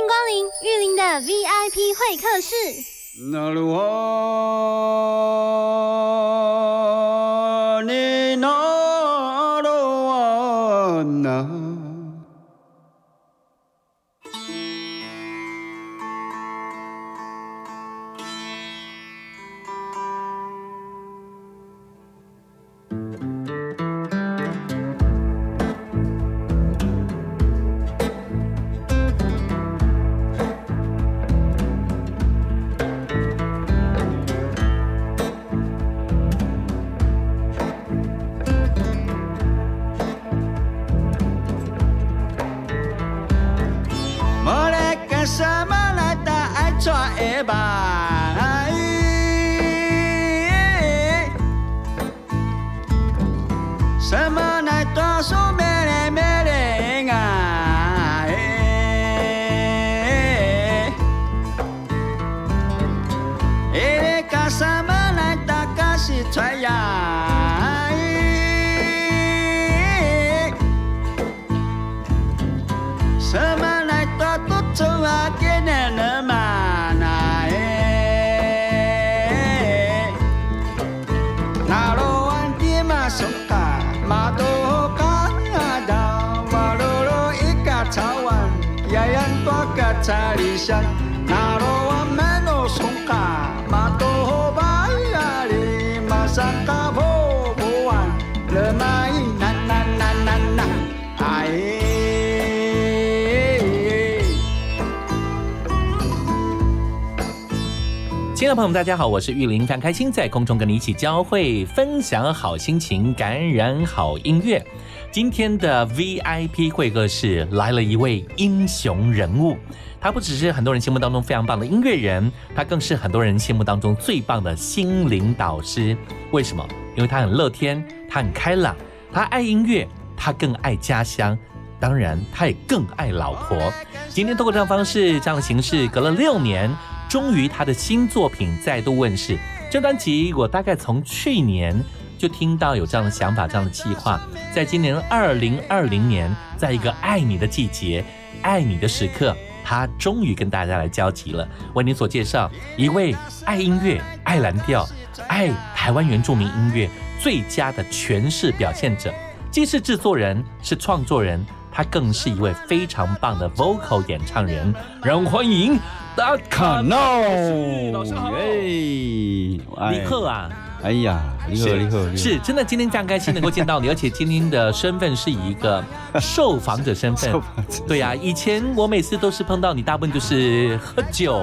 欢迎光临玉林的 VIP 会客室。ever. 亲爱的朋友们，大家好，我是玉林，非常开心在空中跟你一起交汇，分享好心情，感染好音乐。今天的 VIP 会客室来了一位英雄人物，他不只是很多人心目当中非常棒的音乐人，他更是很多人心目当中最棒的心灵导师。为什么？因为他很乐天，他很开朗，他爱音乐，他更爱家乡，当然他也更爱老婆。今天通过这样方式，这样的形式，隔了六年。终于，他的新作品再度问世。这专辑我大概从去年就听到有这样的想法、这样的计划，在今年二零二零年，在一个爱你的季节、爱你的时刻，他终于跟大家来交集了。为您所介绍一位爱音乐、爱蓝调、爱台湾原住民音乐最佳的诠释表现者，既是制作人，是创作人，他更是一位非常棒的 vocal 演唱人。让我们欢迎。大卡诺，老师好，哎，李克啊。哎呀，你好，你好，是真的，今天非常开心能够见到你，而且今天的身份是以一个 受访者身份。对呀，以前我每次都是碰到你，大部分就是喝酒。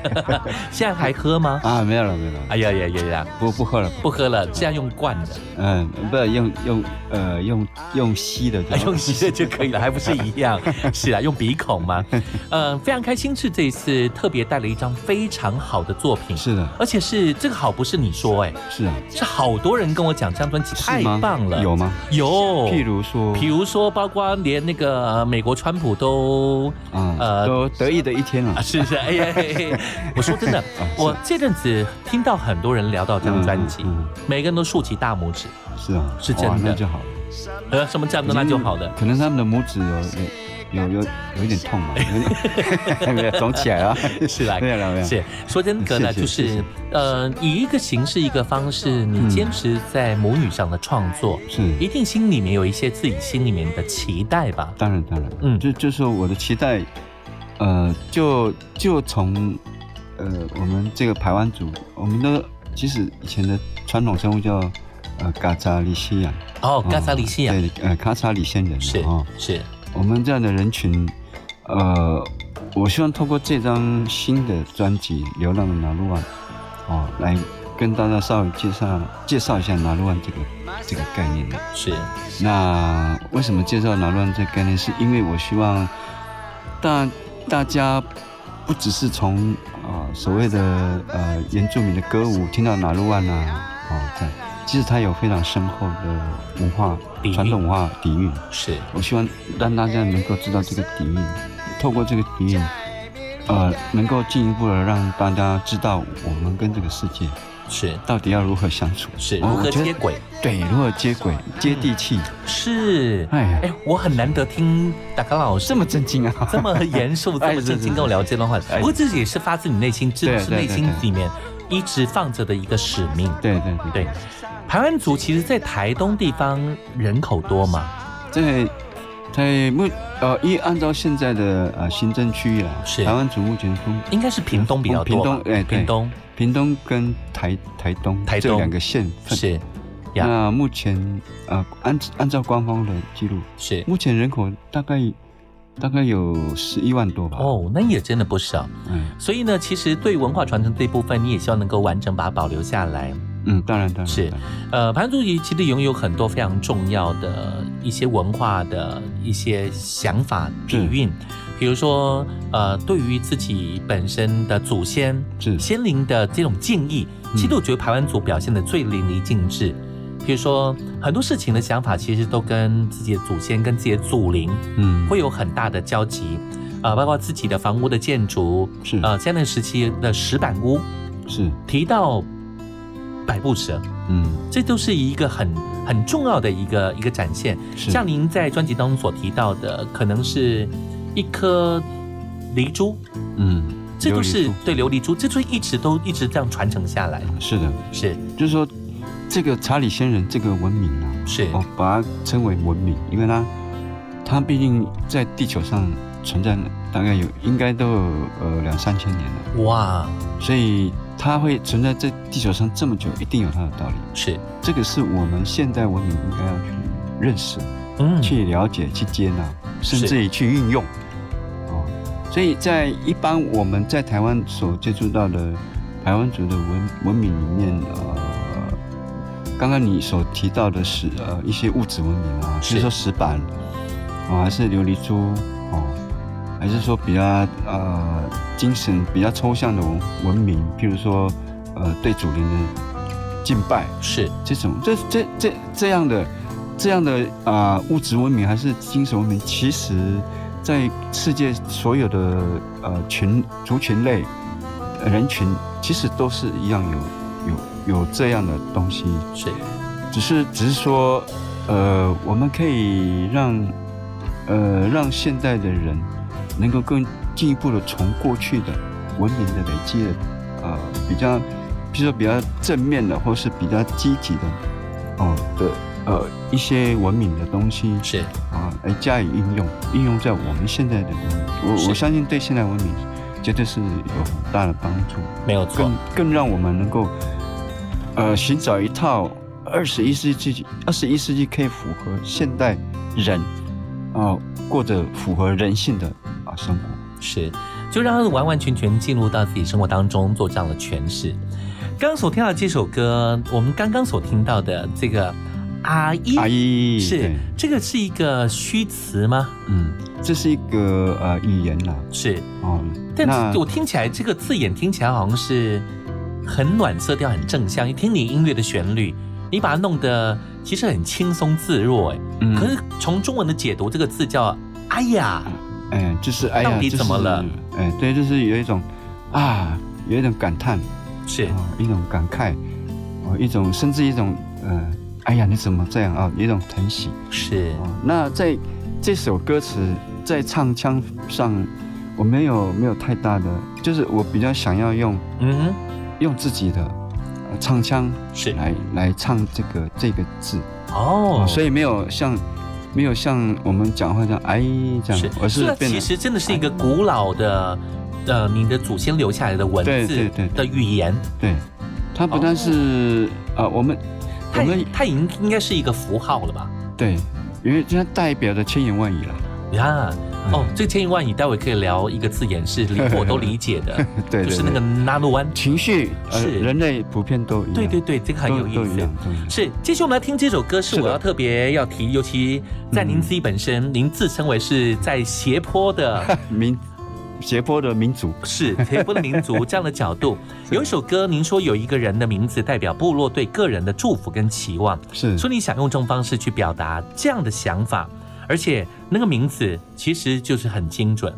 现在还喝吗？啊，没有了，没有了。哎呀呀呀呀，不不喝了，不喝了，这样用灌的。嗯，不用用呃用用吸的，用吸的就可以了，还不是一样？是啊，用鼻孔吗？嗯，非常开心是这一次特别带了一张非常好的作品。是的，而且是这个好不是你说哎。是啊，是好多人跟我讲这张专辑太棒了，有吗？有，譬如说，譬如说，包括连那个美国川普都啊，呃，都得意的一天了，是不是？哎呀，我说真的，我这阵子听到很多人聊到这张专辑，每个人都竖起大拇指，是啊，是真的，那就好了。呃，什么这样的那就好了，可能他们的拇指有。有有有有一点痛嘛，有点 肿起来了，是啦，没有没有。是。说真的呢，就是呃，以一个形式一个方式，你坚持在母语上的创作，是。一定心里面有一些自己心里面的期待吧？当然当然，嗯，就就是我的期待，呃，就就从呃我们这个排湾族，我们的其实以前的传统生物叫呃嘎扎里西亚，哦，嘎扎里西亚，对，呃，卡扎里先人是哦，是。我们这样的人群，呃，我希望透过这张新的专辑《流浪的拿鲁湾》，哦，来跟大家稍微介绍介绍一下拿鲁湾这个这个概念的。是。那为什么介绍拿鲁湾这个概念？是因为我希望大大家不只是从啊、所谓的呃原住民的歌舞听到哪路湾啊，哦，对，其实它有非常深厚的文化传统文化底蕴。是我希望让大家能够知道这个底蕴，透过这个底蕴，呃，能够进一步的让大家知道我们跟这个世界是到底要如何相处，是如何接轨？对，如何接轨、接地气。是，哎呀哎，我很难得听达康老师这么震惊啊！这么严肃、这么正经跟我聊这段话。哎不过这也是发自你内心，真的是内心里面一直放着的一个使命。对对对对，台湾族其实，在台东地方人口多吗？在在目呃，依按照现在的呃行政区域啊，是台湾族目前分应该是屏东比较多。屏东哎对屏东屏东跟台台东台东这两个县份。是，那目前呃，按按照官方的记录，是目前人口大概大概有十一万多吧。，哦，那也真的不少。嗯所以呢，其实对文化传承这一部分，你也希望能够完整把它保留下来。嗯，当然当然是呃，盘族其实拥有很多非常重要的一些文化的一些想法底蕴，比如说呃，对于自己本身的祖先是。先灵的这种敬意，嗯。其实我觉得排湾族表现的最淋漓尽致。比如说很多事情的想法，其实都跟自己的祖先、跟自己的祖灵嗯。会有很大的交集。呃，包括自己的房屋的建筑，是。呃，在那时期的石板屋，是。提到百步蛇，嗯。这都是一个很很重要的一个一个展现。像您在专辑当中所提到的，可能是一颗梨珠，嗯，这都是对琉璃珠，这都一直都一直这样传承下来。是的，是。就是说这个查理先人这个文明啊，是。我把它称为文明，因为它它毕竟在地球上存在了大概有应该都有呃两三千年了，哇，所以它会存在在地球上这么久，一定有它的道理。是这个是我们现代文明应该要去认识、嗯去了解、去接纳，甚至于去运用。哦，所以在一般我们在台湾所接触到的台湾族的文文明里面，呃，刚刚你所提到的是呃一些物质文明啊，是比如说石板，哦，还是琉璃珠，哦，还是说比较呃精神比较抽象的文文明，譬如说呃对祖灵的敬拜，是。这种这这这这样的这样的啊、物质文明还是精神文明，其实在世界所有的呃群族群类呃人群，其实都是一样有有有这样的东西，是。只是只是说呃我们可以让呃让现在的人能够更进一步的从过去的文明的累积的呃比较，比如说比较正面的，或是比较积极的哦。的呃一些文明的东西是。啊，来加以应用，应用在我们现在的文明，我我相信对现代文明绝对是有很大的帮助，没有错。更，更让我们能够呃寻找一套二十一世纪二十一世纪可以符合现代人啊、过着符合人性的啊生活。是就让他完完全全进入到自己生活当中做这样的诠释。刚刚所听到的这首歌，我们刚刚所听到的这个阿姨，阿姨是这个是一个虚词吗？嗯，这是一个呃语言呐、是，哦，但那我听起来这个字眼听起来好像是很暖色调、很正向。一听你音乐的旋律，你把它弄得其实很轻松自若，哎、嗯可是从中文的解读，这个字叫“哎呀哎，就是哎呀，到底就是怎么了？哎，对，就是有一种啊，有一种感叹”，是啊、一种感慨，哦，一种甚至一种呃，哎呀，你怎么这样啊？有一种疼惜。是哦，那在这首歌词在唱腔上，我没有没有太大的，就是我比较想要用嗯哼，用自己的呃唱腔是来来唱这个这个字，哦，所以没有像没有像我们讲话这样哎这样是，，而是变其实真的是一个古老的，呃，你的祖先留下来的文字对对的语言，对，它不但是啊、呃我们我们它已经应该是一个符号了吧？对，因为它代表着千言万语了。呀，哦嗯，这个千言万语，待会可以聊一个字眼是理我都理解的，对对就是那个对纳鲁湾。情绪，呃，是。人类普遍都一样。对对对，这个很有意思。是，继续我们来听这首歌，是我要特别要提，尤其在您嗯。自己本身，您自称为是在斜坡的 民斜坡的民族，是斜坡的民族这样的角度。有一首歌，您说有一个人的名字代表部落对个人的祝福跟期望，是。说你想用这种方式去表达这样的想法，而且那个名字其实就是很精准，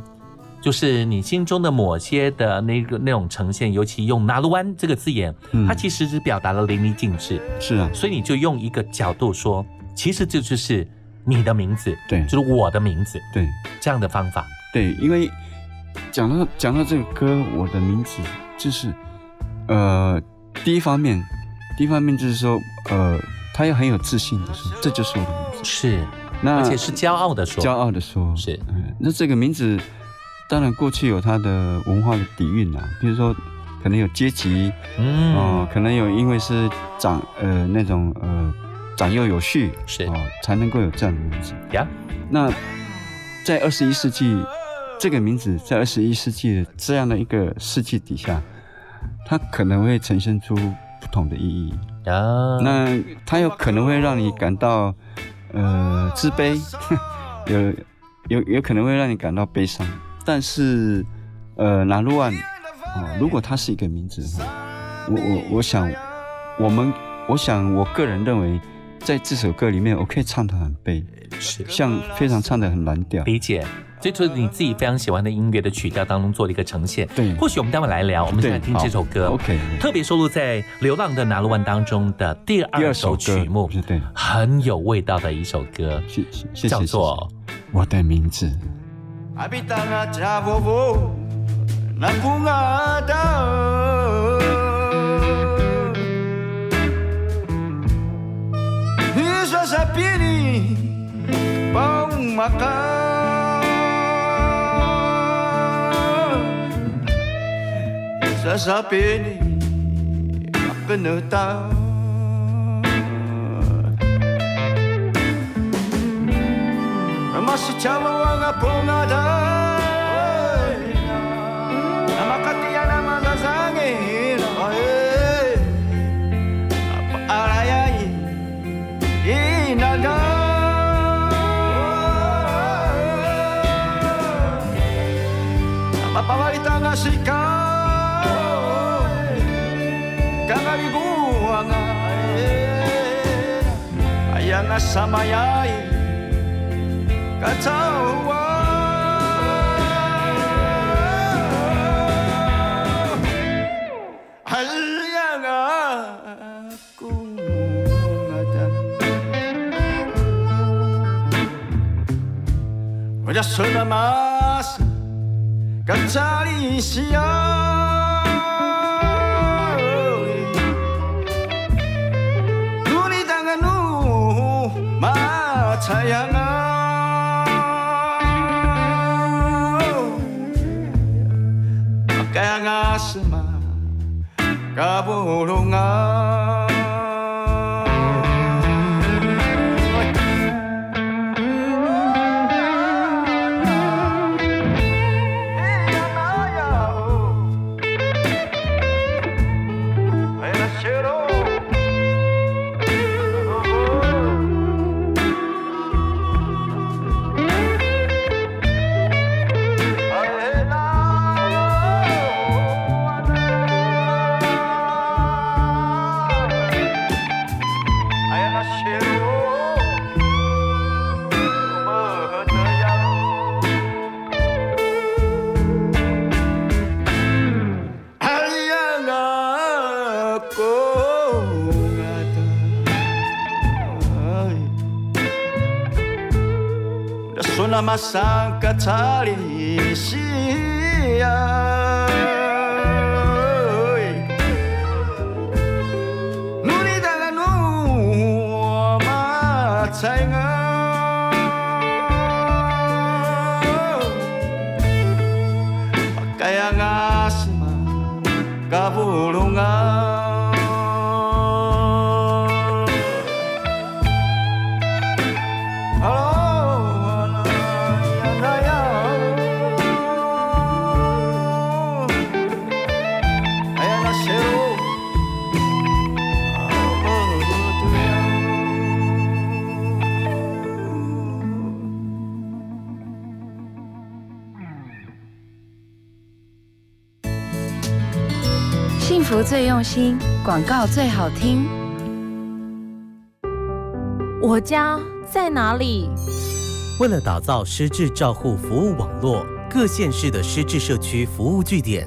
就是你心中的某些的那个那种呈现，尤其用“拿鲁湾”这个字眼，嗯它其实是表达了淋漓尽致，是啊，所以你就用一个角度说，其实这就是你的名字，对。就是我的名字对。这样的方法。对，因为讲到讲到这个歌，我的名字就是呃，第一方面，第一方面就是说呃，他要很有自信的说，这就是我的名字，是，那而且是骄傲的说，骄傲的说，是。嗯，那这个名字当然过去有它的文化的底蕴啊，比如说可能有阶级嗯，哦、可能有因为是长呃那种呃长幼有序是。哦，才能够有这样的名字。呀，那在二十一世纪，这个名字在二十一世纪的这样的一个世纪底下，它可能会呈现出不同的意义。呀，那它有可能会让你感到呃自卑，有有有可能会让你感到悲伤。但是呃，拿鲁万啊，如果它是一个名字的话，我我我想我们我想我个人认为，在这首歌里面，我可以唱得很悲，像非常唱得很蓝调。理解，这就是你自己非常喜欢的音乐的曲调当中做了一个呈现。对。或许我们待会来聊，我们现在听这首歌，OK。特别收录在《流浪的拿鲁湾》当中的第第二二首曲目，是对，很有味道的一首歌，叫做我的名字。Isa sa pini pang Cause I've been up in the town. Masitama wanga pongada Namakati samayae katawa halya akong ngata wala sa namas 卡布隆啊。がまさか足りし最用心，广告最好听。我家在哪里？为了打造失智照护服务网络，各县市的失智社区服务据点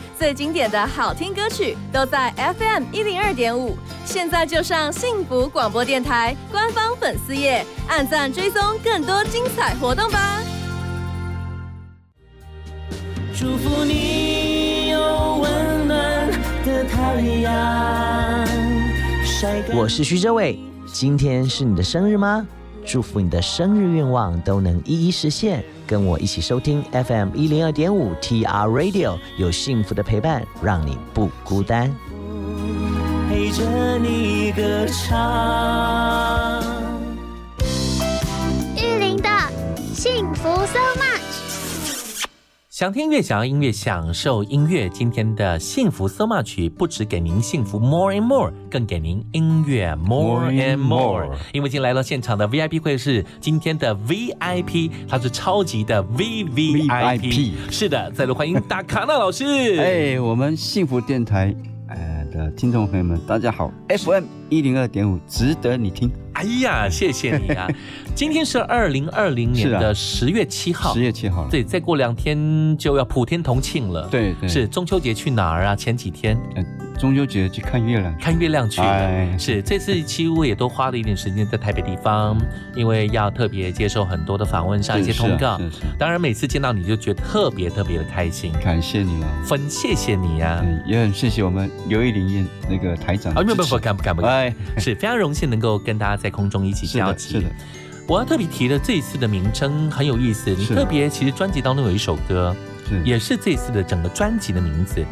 最经典的好听歌曲，都在 FM 一零二点五。现在就上幸福广播电台官方粉丝页，按赞追踪更多精彩活动吧。祝福你有温暖的太阳。我是徐哲伟，今天是你的生日吗？祝福你的生日愿望都能一一实现。跟我一起收听 FM 一零二点五 TR Radio，有幸福的陪伴，让你不孤单。陪着你歌唱。想听音乐，想要音乐，享受音乐。今天的幸福 so much 不止给您幸福 more and more，更给您音乐 more and more。因为今天来到现场的 VIP 会是今天的 VIP，他是超级的 VVIP。是的，再度欢迎达卡纳老师。哎，我们幸福电台呃的听众朋友们，大家好，FM 一零二点五，值得你听。哎呀，谢谢你啊！今天是二零二零年的十月七号，十月七号了，对，再过两天就要普天同庆了。对对，是中秋节去哪儿啊？前几天，呃，中秋节去看月亮，看月亮去是这次几乎也都花了一点时间在台北地方，因为要特别接受很多的访问，上一些通告。当然，每次见到你就觉得特别特别的开心，感谢你了，分谢谢你呀、也很谢谢我们刘玉玲那个台长啊，不不不敢不敢不敢，哎，是非常荣幸能够跟大家在空中一起交集。是的。我要特别提的这一次的名称很有意思，你特别其实专辑当中有一首歌，是也是这次的整个专辑的名字。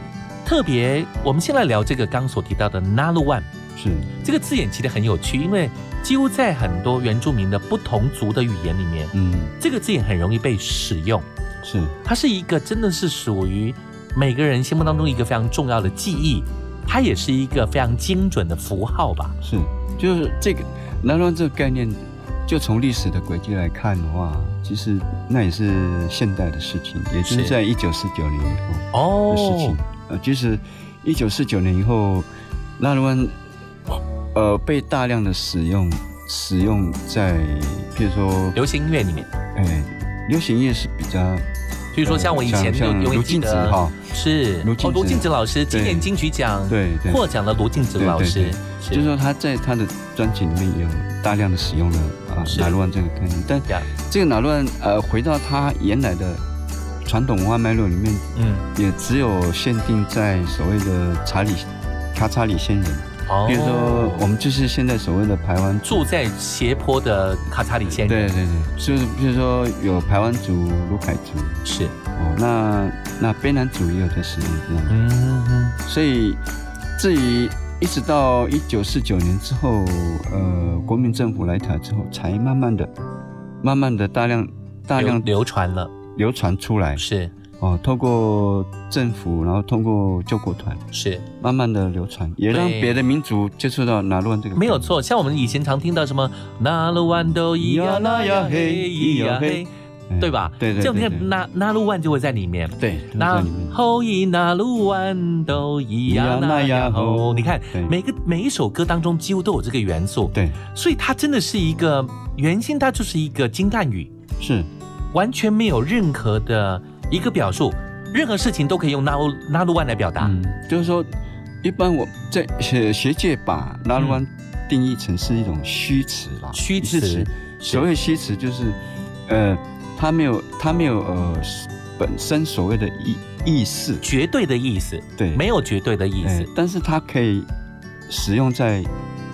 特别，我们先来聊这个刚所提到的 Nalu One，是这个字眼其实很有趣，因为几乎在很多原住民的不同族的语言里面，嗯，这个字眼很容易被使用。是，它是一个真的是属于每个人心目当中一个非常重要的记忆，它也是一个非常精准的符号吧。是，就是这个 Nalu One 这个概念。就从历史的轨迹来看的话，其实那也是现代的事情，也就是在一九四九年以后的事情。呃，就是一九四九年以后，纳鲁湾呃被大量的使用，使用在譬如说流行音乐里面。哎，流行音乐是比较，比如说像我以前有有卢静子哈，是卢静卢静子老师今年金曲奖对获奖的卢静子老师，就是说他在他的专辑里面有大量的使用了。啊，哪乱这个概念，但这个哪乱呃，回到他原来的传统文化脉络里面，嗯，也只有限定在所谓的查理卡查理先人，哦，比如说我们就是现在所谓的排湾住在斜坡的卡查里先人，对对对，就是比如说有排湾族、卢凯族，是。哦，那那卑南族也有在使用这样，嗯嗯，所以至于。一直到一九四九年之后，呃，国民政府来台之后，才慢慢的、慢慢的大量、大量流传了，流传出来。是哦，透过政府，然后通过救国团，是慢慢的流传，也让别的民族接触到纳鲁湾这个。没有错，像我们以前常听到什么纳鲁湾都咿呀那呀嘿咿呀嘿。对吧？对对，这样你看，那那鲁湾就会在里面。对，那后一那鲁湾都一样那样吼。你看，每个每一首歌当中几乎都有这个元素。对，所以它真的是一个原先它就是一个金蛋语，是完全没有任何的一个表述，任何事情都可以用那鲁那鲁湾来表达。嗯，就是说，一般我在学学界把那鲁湾定义成是一种虚词啦，虚词。所谓虚词就是，呃。它没有，它没有呃本身所谓的意意思，绝对的意思，对，没有绝对的意思，但是它可以使用在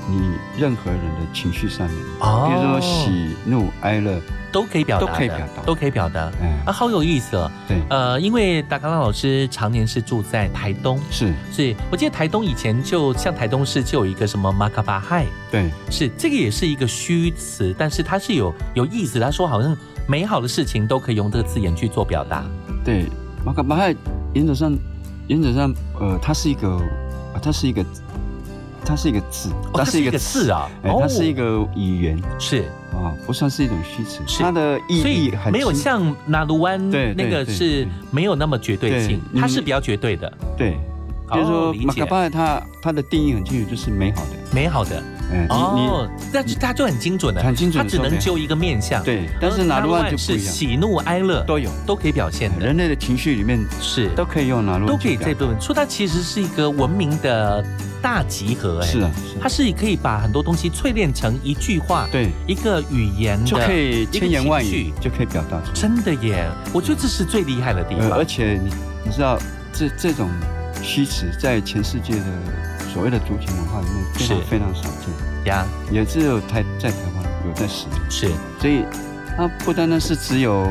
你任何人的情绪上面，哦比如说喜怒哀乐，都可以表达，都可以表达。都可以表达。嗯，啊，好有意思哦。对，呃，因为达康老师常年是住在台东，是。所以我记得台东以前就像台东市就有一个什么马卡巴亥，对，是这个也是一个虚词，但是它是有有意思。他说好像美好的事情都可以用这个字眼去做表达。对，马卡巴亥原则上，原则上，呃，它是一个，呃它是一个，它是一个字，哦，它是一个字啊，它是一个语言。是啊，不算是一种虚词，是。它的意所以义很没有像纳鲁湾对那个是没有那么绝对性，对它是比较绝对的，对，比如哦理解。说马卡巴亥，它它的定义很清楚，就是美好的，美好的。嗯，哦，但是它就很精准的，很精准它只能就一个面相。对，但是拿鲁湾就不是一样，喜怒哀乐都有，都可以表现的，人类的情绪里面是。都可以用拿鲁都可以这部分，说它其实是一个文明的大集合，哎，是啊，它是可以把很多东西淬炼成一句话，对，一个语言的就可以千言万语就可以表达出来。真的耶，我觉得这是最厉害的地呃，方而。且你你知道，这这种虚词在全世界的所谓的族群文化里面非常是。非常少见，呀，也只有台在台湾有在使用，是。所以它不单单是只有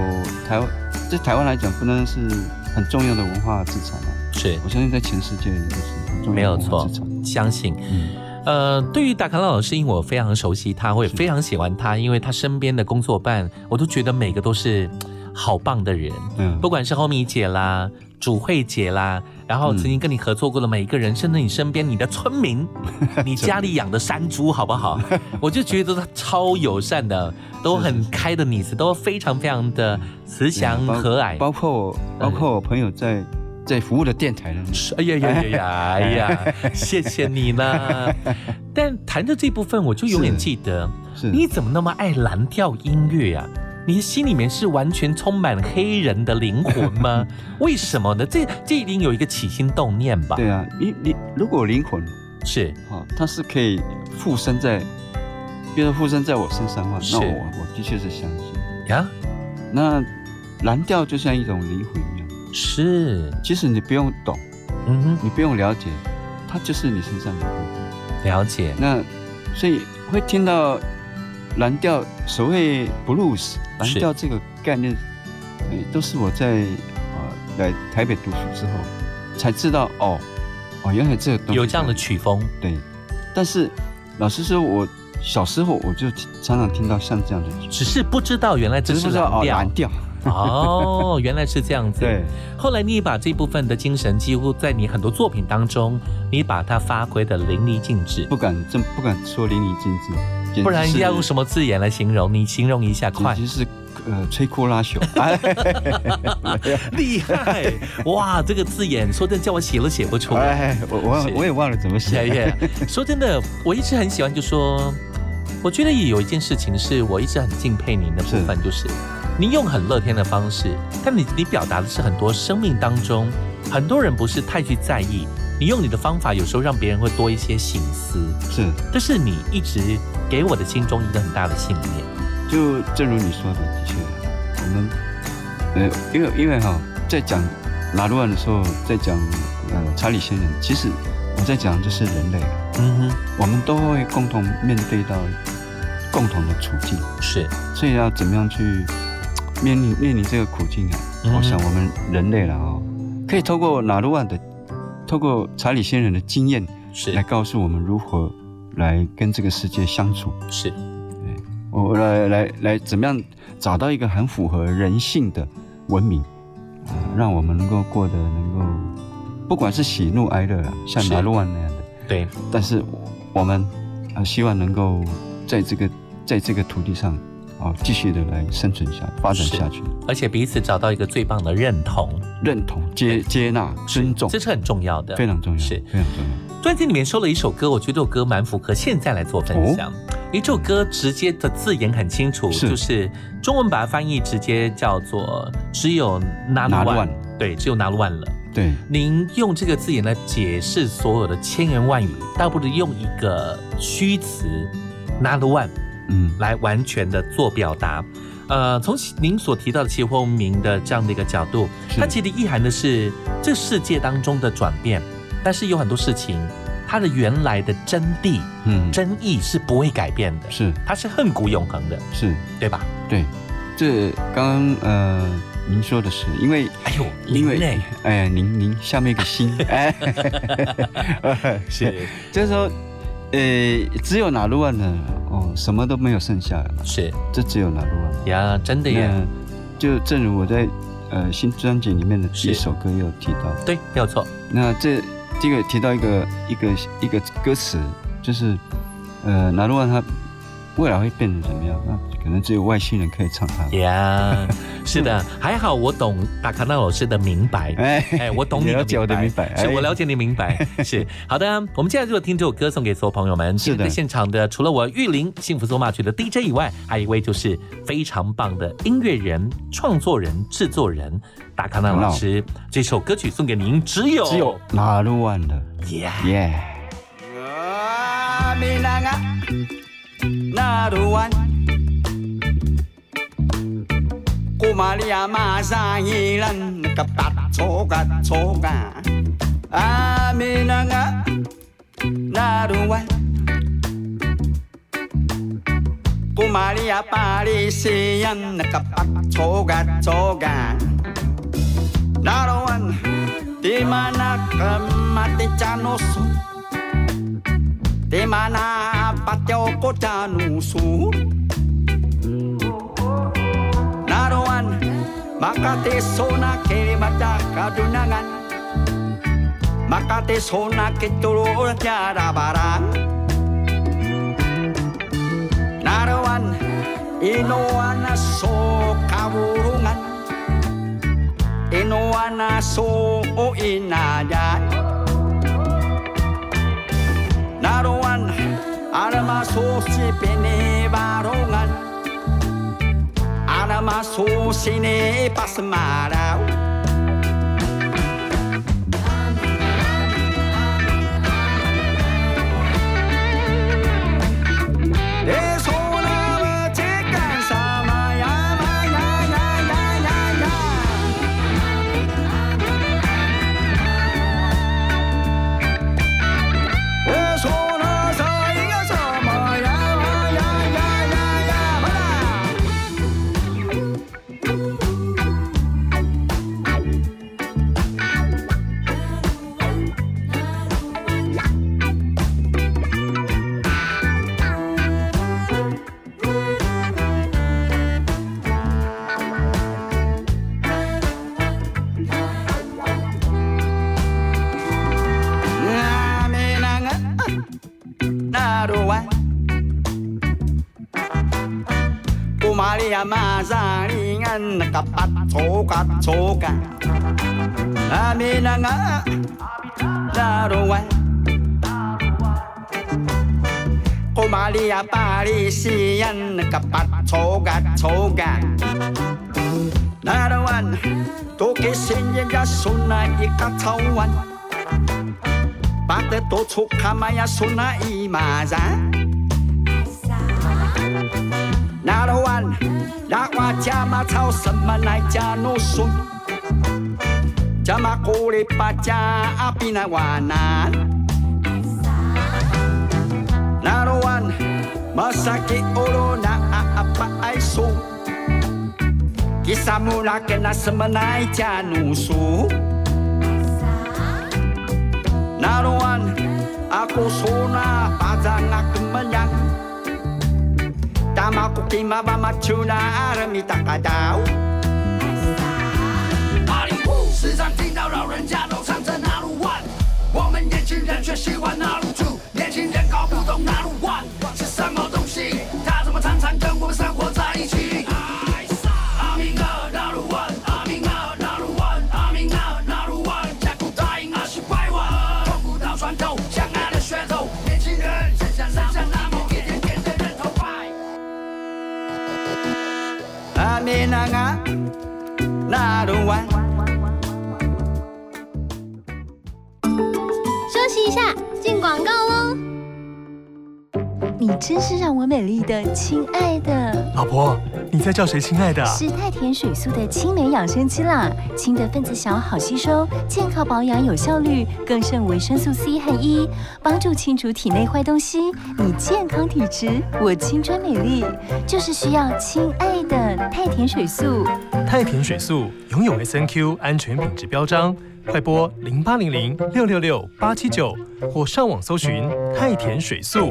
台湾，在台湾来讲，不单单是很重要的文化资产啊。是，我相信在全世界也是很重没有要的文化错。资产。，相信。嗯，呃，对于达卡拉老师，因为我非常熟悉他，我也非常喜欢他，因为他身边的工作伴，我都觉得每个都是 好棒的人，嗯不管是后米姐啦、主慧姐啦，然后曾经跟你合作过的每一个人，甚至你身边你的村民，你家里养的山猪，好不好？我就觉得他超友善的，都很开的你子，都非常非常的慈祥和蔼。包括我，包括我朋友在在服务的电台呢。是哎呀呀呀呀！哎呀，谢谢你呢。但谈的这部分，我就永远记得，你怎么那么爱蓝调音乐啊？你的心里面是完全充满黑人的灵魂吗？为什么呢？这这一定有一个起心动念吧？对啊，你你如果灵魂是哦，它是可以附身在，比如说附身在我身上的话，那我我的确是相信。呀，那蓝调就像一种灵魂是，其实你不用懂，嗯哼，你不用了解，它就是你身上的部分。了解，那所以会听到蓝调，所谓 blues 蓝调这个概念，呃，都是我在呃来台北读书之后才知道哦哦，原来这个有这样的曲风，对。但是老实说，我小时候我就常常听到像这样的曲，只是不知道原来这是只是知道哦蓝。调，哦，原来是这样子。对，后来你也把这部分的精神，几乎在你很多作品当中，你把它发挥的淋漓尽致。不敢真不敢说淋漓尽致，不然是要用什么字眼来形容？你形容一下，快简！直是呃摧枯拉朽。哎 厉害！哇，这个字眼说真的叫我写都写不出来。哎，我我是我也忘了怎么写。耶耶！说真的，我一直很喜欢，就说，我觉得也有一件事情是我一直很敬佩您的部分，就是你用很乐天的方式，但你你表达的是很多生命当中很多人不是太去在意，你用你的方法有时候让别人会多一些心思，是，这是你一直给我的心中一个很大的信念。就正如你说的，的确，我们呃，因为因为哈，在讲拿鲁安的时候，在讲呃查理先生，其实我在讲就是人类，嗯哼，我们都会共同面对到共同的处境，是，所以要怎么样去面临面临这个苦境啊？嗯。我想我们人类了哦，可以透过拿鲁安的，透过查理先人的经验，是。来告诉我们如何来跟这个世界相处。是，我来来来，怎么样找到一个很符合人性的文明啊、让我们能够过得能够，不管是喜怒哀乐啊，像是。拿鲁万那样的，对，但是我们啊、希望能够在这个在这个土地上啊、继续的来生存下发展下去，而且彼此找到一个最棒的认同，认同、接接纳、尊重。这，是很重要的，非常重要，是。非常重要。专辑里面收了一首歌，我觉得这首歌蛮符合现在来做分享。一首歌直接的字眼很清楚，就是中文把它翻译直接叫做“只有拿鲁万拿鲁万”，对，只有拿鲁万了。对，您用这个字眼来解释所有的千言万语，倒不如用一个虚词“拿鲁万”嗯，来完全的做表达。呃，从您所提到的气候文明的这样的一个角度，它其实意涵的是这世界当中的转变，但是有很多事情它它的原来的真谛、嗯，真意是不会改变的，是。它是亘古永恒的，是，对吧？对，这刚刚呃您说的是，因为哎呦，因为哎您您下面一个心。哎，是 就是说呃只有拿六万的哦什么都没有剩下了，是。这只有拿六万。呀，真的呀，就正如我在呃新专辑里面的第一首歌有提到，对，没有错，那这这个提到一个一个一个歌词，就是呃拿六万他未来会变成怎么样？那可能只有外星人可以唱它。呀，是的，还好我懂达卡纳老师的明白。哎哎，我懂你的了解我的明白哎是我了解你明白。是好的，我们接下来就听这首歌送给所有朋友们。是的在现场的除了我玉林幸福走马曲的 DJ 以外，还有一位就是非常棒的音乐人、创作人、制作人达卡纳老师。这首歌曲送给您，只有只有哪路万的耶耶。not one. Kumali amazahilan kapatsoga toga Amina nga not one. Kumali aparisiyan kapatsoga tsoga. Not one. Di mana kemati canusu Di mana patia o kota nusu narawan Makate sona ke mata kadunangan. Makate sona ke tulur barang. Narawan Inoana so kawurungan Inoana so inadan narawan. Arma sosi pene barongan Arma sosi ne pasmaran toka amina nga. Darowa kumali ya parisian kapatoga toga narawan toki sinye ga suna ikatawan Bate to tsukama ya suna imaza. Narawan Lakwa jama tau semanai jano sun Jama kuli paca api nawana Narawan Masaki olo na apa aiso Kisah mula kena semanai jano sun Naruan aku sona pazang aku menyang Tamaku kima ba machuna arami takadau 八零后时常听到老人家都唱着哪路万，我们年轻人却喜欢哪路住，年轻人搞不懂哪路万是什么东西，它怎么常常跟我们生活在一起。啊，那都。休息一下，进广告喽。你真是让我美丽的亲爱的。老婆，你在叫谁亲爱的啊？是太田水素的青梅养生机啦，氢的分子小，好吸收，健康保养有效率，更胜维生素 C 和 E，帮助清除体内坏东西。你健康体质，我青春美丽，就是需要亲爱的太田水素。太田水素拥有 S N Q 安全品质标章，快拨零八零零六六六八七九或上网搜寻太田水素。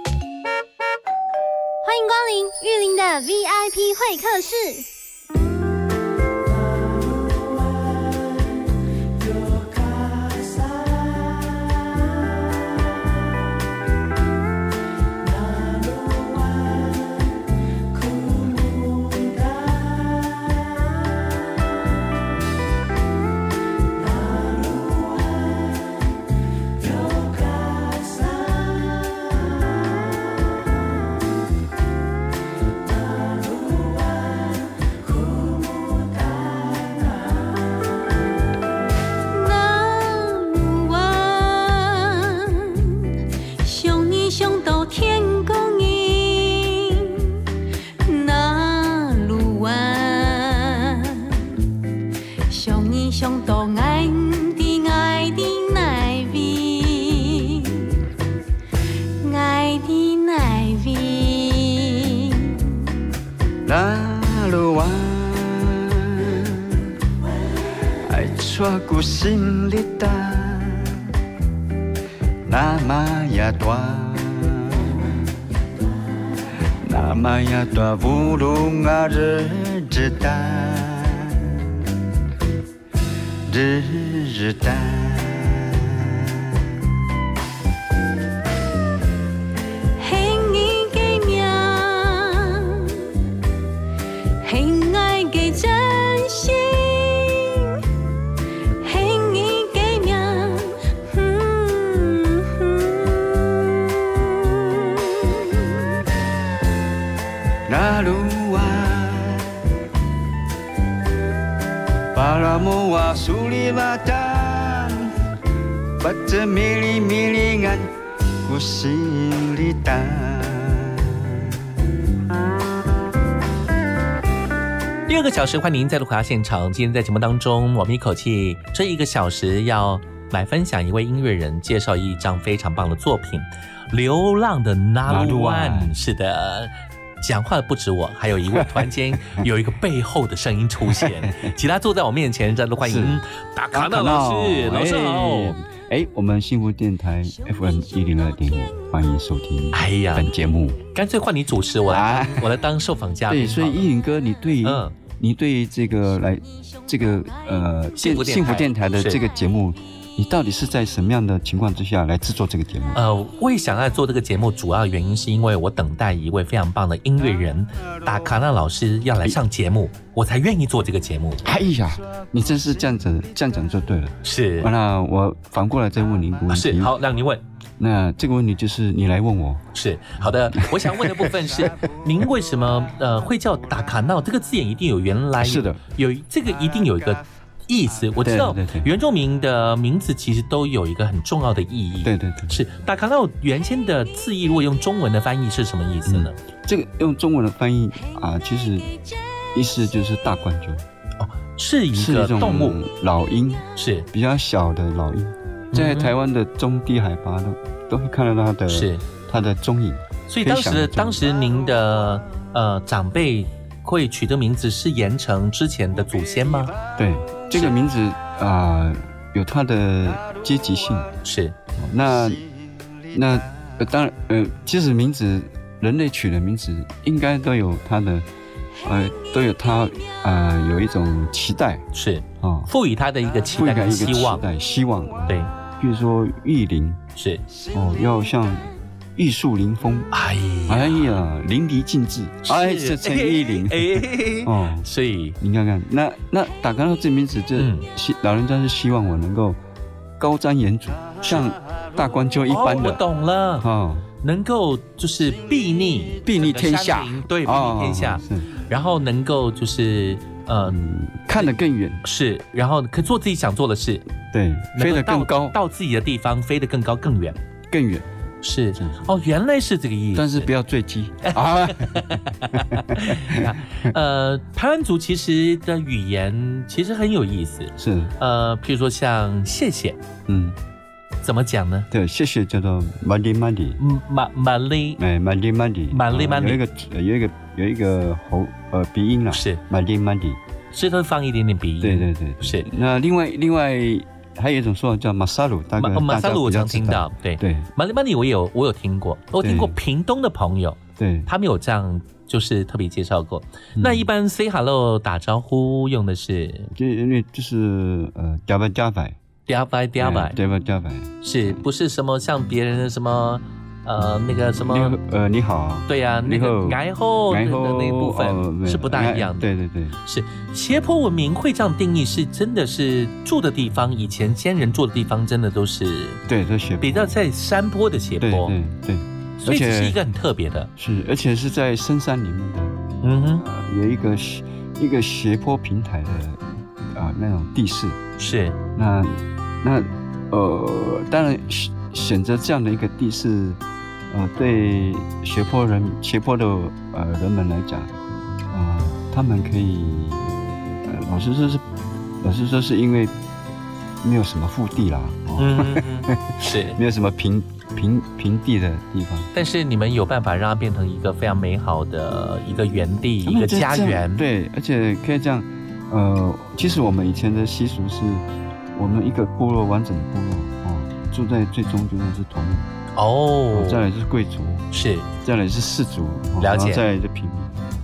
欢迎光临玉林的 VIP 会客室。第二个小时，欢迎您再度回到现场。今天在节目当中，我们一口气这一个小时要来分享一位音乐人介绍一张非常棒的作品，《流浪的纳鲁湾》。是的。讲话的不止我，还有一位突然间有一个背后的声音出现，其他坐在我面前，再度欢迎达卡纳老师，老师好。哎，我们幸福电台 FM 一零二点五，欢迎收听。哎呀，本节目干脆换你主持，我来，我来当受访嘉宾。对，所以依林哥，你对，嗯，你对这个来这个呃幸福电台幸福电台的这个节目，你到底是在什么样的情况之下来制作这个节目？呃，我也想要做这个节目，主要原因是因为我等待一位非常棒的音乐人达卡纳老师要来上节目，我才愿意做这个节目。哎呀，你真是这样子，这样讲就对了。是，那我反过来再问您一个问题。是，好，让您问。那这个问题就是你来问我。是，好的。我想问的部分是，您为什么呃会叫达卡闹？这个字眼一定有原来是的，有这个一定有一个。意思。我知道原住民的名字其实都有一个很重要的意义。对对对，是打卡闹原先的字义，如果用中文的翻译是什么意思呢？这个用中文的翻译啊，其实意思就是大冠鸠，是一是一个动物，老鹰，是比较小的老鹰，在台湾的中低海拔都都会看到它的是它的踪影。所以当时的当时您的呃长辈会取的名字是盐城之前的祖先吗？对这个名字啊、有它的阶级性。是，那那呃当然呃，其实名字人类取的名字应该都有它的呃都有它呃有一种期待是啊，赋予他的一个期待希望期。待希望。对，比如说玉林是。哦，要像玉树临风，哎哎呀，淋漓尽致，哎，这成玉林。哎，哦，所以。你看看，那那打开到这名字，这嗯。希老人家是希望我能够高瞻远瞩，像大官就一般哦，我的懂了，哦，能够就是睥睨睥睨天下。对，睥睨天下。哦，然后能够就是呃看得更远，是，然后可以做自己想做的事，对，飞得更高，到自己的地方，飞得更高更远。更远，是。哦，原来是这个意思。但是不要坠机。啊！呃，台湾族其实的语言其实很有意思，是，呃，譬如说像谢谢，嗯，怎么讲呢？对，谢谢叫做 money money，嗯，马马里哎，money money，money 啊 money 有一个呃有一个有一个喉呃鼻音了，是。Money money，是都放一点点鼻音。对对对，是。那另外另外还有一种说法叫马萨鲁，大概马马萨鲁我常听到，对。对。马里马里我有我有听过，我听过屏东的朋友，对，他们有这样就是特别介绍过。嗯。那一般 say hello 打招呼用的是？就因为就是呃加班加白嗲拜嗲拜，加白加白，是不是什么像别人的什么呃那个什么？呃你好，对呀、那个然后的然后的那一部哦分是不大一样的。对对对，是斜坡文明会这样定义，是真的是住的地方，以前先人住的地方，真的都是对都斜坡。比较在山坡的斜对坡，对对，所以这是一个很特别的。是而且是在深山里面的，嗯哼，呃有一个斜一个斜坡平台的啊、那种地势，是。那那呃当然选选择这样的一个地势，呃对斜坡人斜坡的呃人们来讲，啊、他们可以呃老实说是老实说是因为没有什么腹地啦，哦、嗯，是。没有什么平平平地的地方。但是你们有办法让它变成一个非常美好的一个园地，一个家园。对，而且可以这样，呃，其实我们以前的习俗是，我们一个部落完整的部落哦，住在最中间的是头目，哦，再来是贵族，是。再来是氏族，哦了解。然后再来是平民，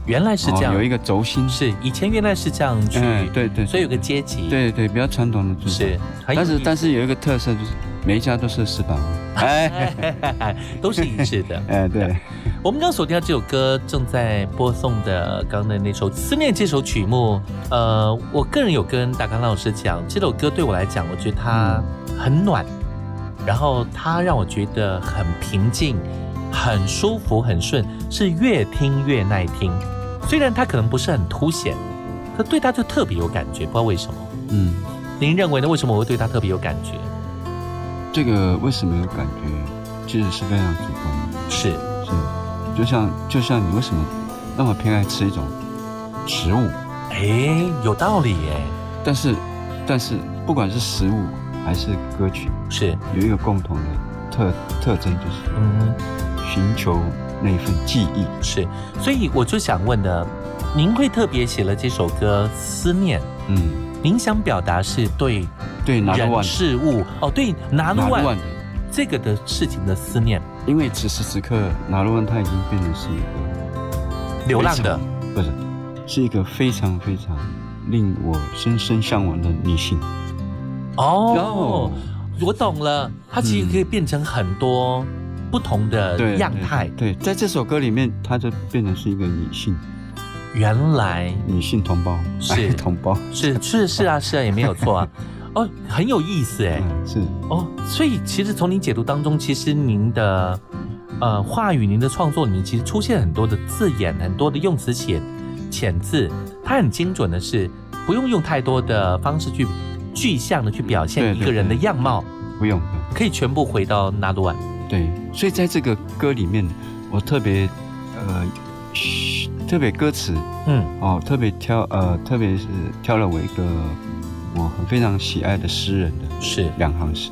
原来是这样，哦有一个轴心，是以前原来是这样去，嗯对对所以有个阶级，对对，比较传统的就是，但是但是有一个特色就是每一家都是四百五，哎，都是一致的。哎对，我们刚锁定到这首歌正在播送的，刚刚的那首《思念》这首曲目，呃，我个人有跟大刚老师讲，这首歌对我来讲，我觉得它很暖，然后它让我觉得很平静、很舒服、很顺，是越听越耐听。虽然它可能不是很凸显，可对它就特别有感觉，不知道为什么。嗯，您认为呢？为什么我会对它特别有感觉？这个为什么有感觉，其实是非常主观的。是是，就像就像你为什么那么偏爱吃一种食物？哎，有道理耶。但是但是不管是食物还是歌曲，是有一个共同的特特征，就是嗯寻求那一份记忆。是，所以我就想问呢，您会特别写了这首歌《思念》，嗯，您想表达是对对拿人事物哦，对拿鲁万。这个的事情的思念，因为此时此刻拿鲁万他已经变成是一个流浪的，不是，是一个非常非常令我深深向往的女性。哦，我懂了，它其实可以变成很多不同的样态。对，在这首歌里面，她就变成是一个女性，原来女性同胞是哎同胞，是是是啊是啊，也没有错啊。哦，很有意思哎。是哦，所以其实从您解读当中，其实您的呃话语、您的创作里面，其实出现很多的字眼，很多的用词遣遣字，它很精准的是不用用太多的方式去具象的去表现一个人的对样貌，不用。可以全部回到纳鲁湾。对，所以在这个歌里面，我特别呃，嘘特别歌词，嗯，哦，特别挑呃，特别是挑了我一个我很非常喜爱的诗人的，是两行诗。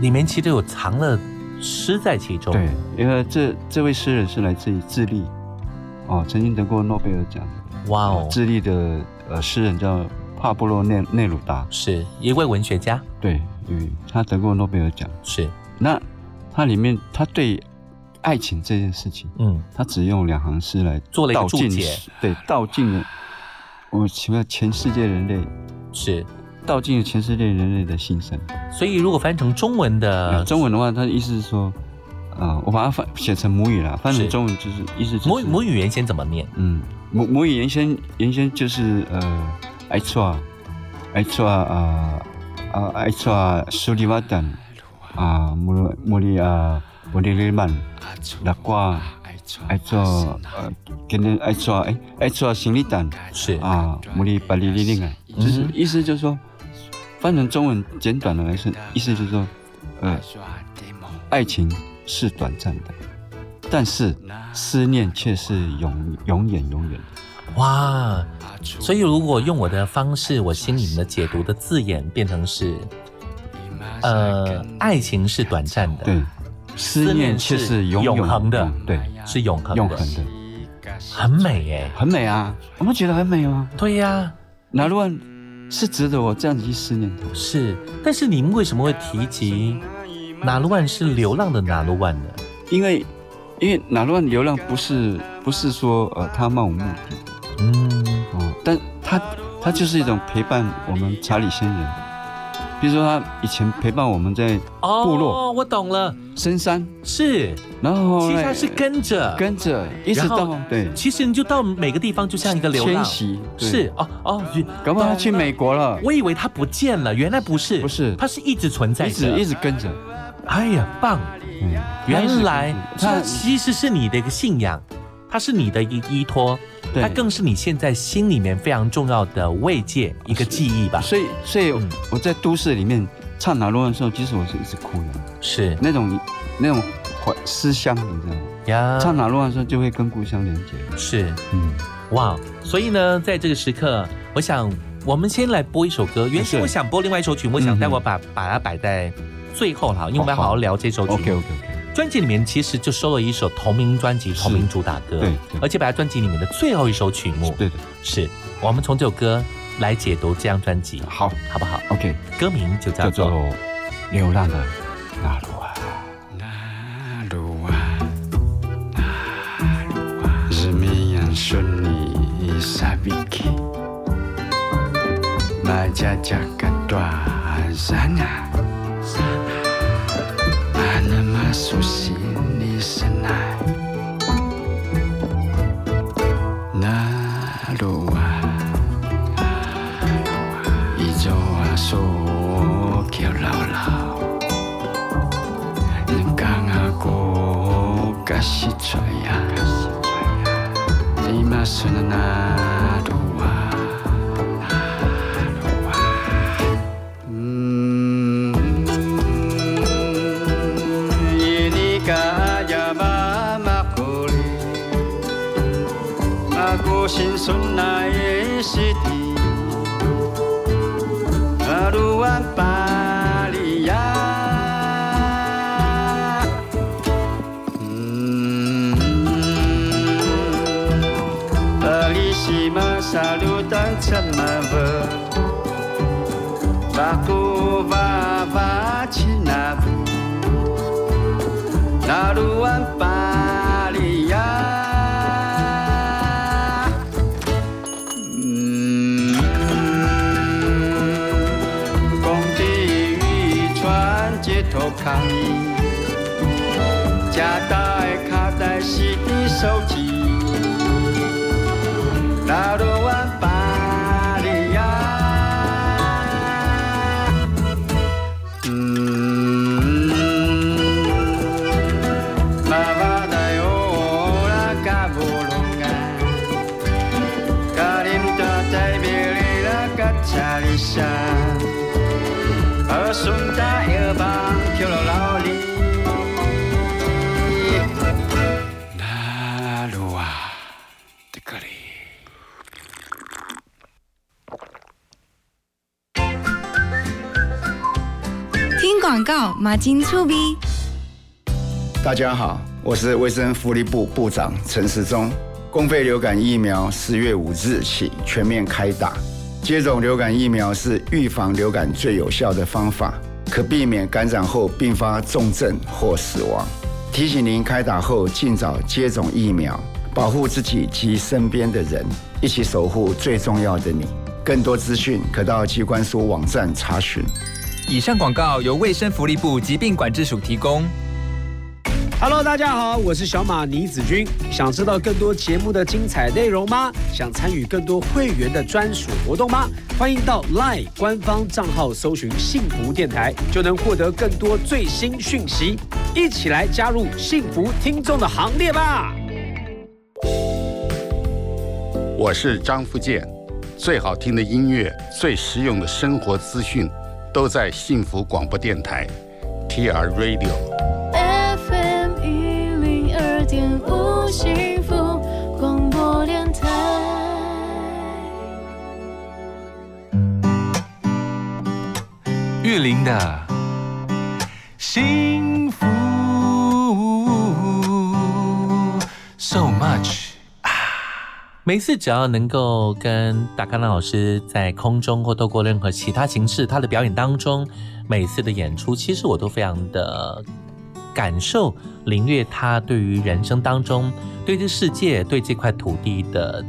里面其实有藏了诗在其中。对，因为这这位诗人是来自于智利，哦，曾经得过诺贝尔奖的。哇哦，智利的呃诗人叫帕布洛内内鲁达，是一位文学家。对，对，他得过诺贝尔奖。是，那他里面他对爱情这件事情，嗯，他只用两行诗来做了一个注解，对，道尽了我请问全世界人类是道尽了全世界人类的心声。所以如果翻成中文的呃，中文的话，他的意思是说，呃，我把它翻写成母语了，翻成中文就是意思就是母语母语原先怎么念？嗯，母母语原先原先就是呃，爱错爱错啊啊爱错苏里瓦丹啊莫莫里啊穆里里曼拉瓜爱做呃，跟人爱做哎爱做行李单是啊穆里巴里里令啊，就是嗯意思就是说，翻成中文简短的来说，意思就是说，呃，爱情是短暂的，但是思念却是永永远永远的。哇！所以如果用我的方式，我心里面的解读的字眼变成是，呃，爱情是短暂的，对，思念却是永永恒的，对，是永恒的，永恒的，很美哎，很美啊！我们觉得很美吗？对呀、哪路湾是值得我这样子去思念的。是，但是你们为什么会提及哪路万是流浪的哪路万呢？因为因为哪路万流浪不是不是说呃他漫无目的，嗯哦，但他他就是一种陪伴我们查理先人。比如说他以前陪伴我们在部落、哦，我懂了，深山，是，然后其实他是跟着。跟着一直然后到对。其实你就到每个地方，就像一个流浪。迁徙对。是哦哦，搞不好他去美国了，我以为他不见了，原来不是，不是，他是一直存在一直着，一直跟着。哎呀，棒！嗯，原来他他其实是你的一个信仰，它是你的一个依托，对。它更是你现在心里面非常重要的慰藉，一个记忆吧。所以，所以嗯。我在都市里面唱哪路湾的时候，其实我是一直哭的，是。那种那种怀思乡，你知道吗？呀，唱哪路湾的时候就会跟故乡连接。是，嗯，哇！所以呢，在这个时刻，我想我们先来播一首歌。原先是。我想播另外一首曲目，我想待会把把它摆在最后了，因为我们要好好。好聊这首曲专辑里面其实就收了一首同名专辑同名主打歌，对而且摆在专辑里面的最后一首曲目，对的，是我们从这首歌来解读这张专辑，好，好不好？OK，歌名就叫做叫做《流浪的哪路湾》。日 yang sunni sabiki Majaja kedua sana Mana masuk sini senai Narua Ijo aso kio lau lau Nengkang aku kasih coya Ima sunana dua city Haruan paria Bellissima salutan semava Baku va va chinavu Naruan 夹带卡在西的手马金粗逼。大家好，我是卫生福利部部长陈时中。公费流感疫苗十月五日起全面开打。接种流感疫苗是预防流感最有效的方法，可避免感染后并发重症或死亡。提醒您开打后尽早接种疫苗，保护自己及身边的人，一起守护最重要的你。更多资讯可到机关署网站查询。以上广告由卫生福利部疾病管制署提供。Hello，大家好，我是小马倪子君。想知道更多节目的精彩内容吗？想参与更多会员的专属活动吗？欢迎到 LINE 官方账号搜寻“幸福电台”，就能获得更多最新讯息。一起来加入幸福听众的行列吧！我是张福建，最好听的音乐、最实用的生活资讯，都在幸福广播电台 TR Radio。FM 一零二点五幸福广播电台。玉林的幸每次只要能够跟达康老师在空中或透过任何其他形式他的表演当中，每次的演出，其实我都非常的感受、领略他对于人生当中、对这世界、对这块土地的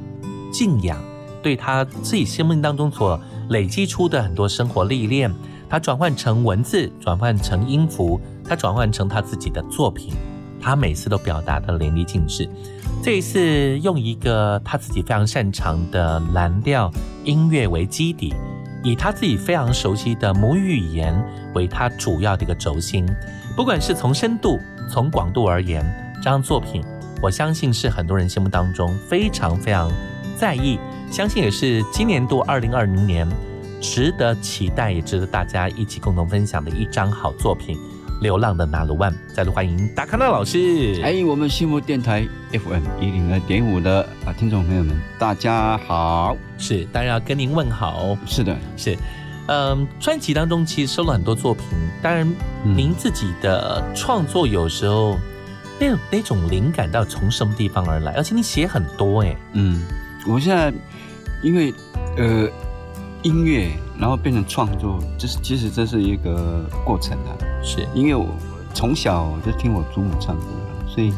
敬仰，对他自己生命当中所累积出的很多生活历练。他转换成文字，转换成音符，他转换成他自己的作品，他每次都表达的淋漓尽致。这一次用一个他自己非常擅长的蓝调音乐为基底，以他自己非常熟悉的母语语言为他主要的一个轴心。不管是从深度、从广度而言，这张作品，我相信是很多人心目当中非常非常在意，相信也是今年度二零二零年。值得期待，也值得大家一起共同分享的一张好作品《流浪的纳鲁万》。再度欢迎达康纳老师。哎，我们幸福电台 FM 一零二点五的啊听众朋友们，大家好。是，当然要跟您问好。是的，是。嗯，专辑当中其实收了很多作品，当然您自己的创作有时候那种那种灵感到从什么地方而来？而且你写很多哎。嗯，我现在因为呃。音乐，然后变成创作，这是其实这是一个过程啊。是因为我从小就听我祖母唱歌，所以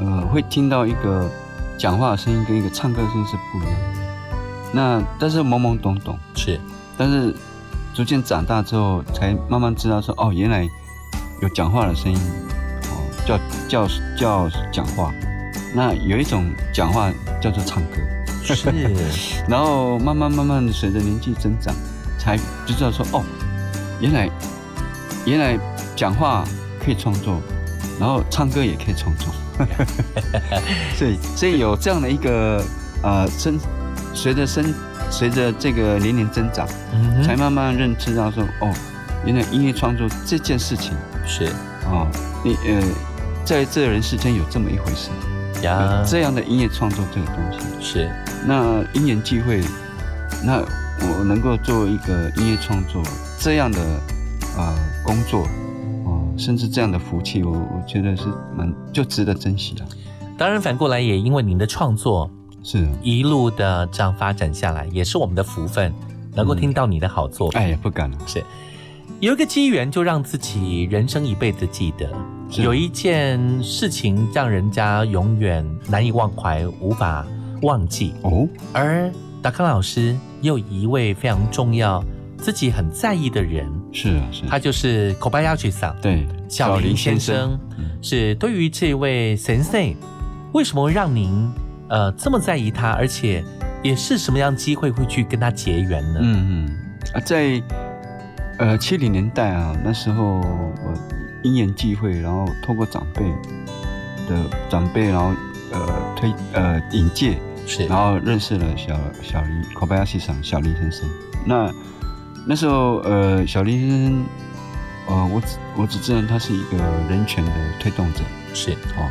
呃会听到一个讲话的声音跟一个唱歌的声音是不一样的。那但是懵懵懂懂是，但是逐渐长大之后，才慢慢知道说哦，原来有讲话的声音，哦叫叫叫讲话，那有一种讲话叫做唱歌。是，然后慢慢慢慢的随着年纪增长，才知道说哦，原来原来讲话可以创作，然后唱歌也可以创作，所以所以有这样的一个呃生，随着生随着这个年龄增长，嗯、才慢慢认知到说哦，原来音乐创作这件事情是。哦，你呃在这人世间有这么一回事。呀，这样的音乐创作这个东西。是，那因缘际会，那我能够做一个音乐创作这样的呃工作，哦、呃，甚至这样的福气，我我觉得是蛮就值得珍惜的。当然，反过来也因为您的创作是。一路的这样发展下来，也是我们的福分，能够听到你的好作品。哎呀，不敢了，是。有一个机缘，就让自己人生一辈子记得。有一件事情让人家永远难以忘怀，无法忘记哦。而达康老师又一位非常重要、自己很在意的人，是啊，是他就是 Kobayashi 桑，对，小林先生。嗯、是对于这位先生，为什么让您呃这么在意他，而且也是什么样机会会去跟他结缘呢？嗯嗯啊，在呃七零年代啊，那时候我。因缘际会，然后透过长辈的长辈，然后呃推呃引荐，是，然后认识了小小林口巴亚西上小林先生。那那时候呃小林先生，呃我只我只知道他是一个人权的推动者，是哦，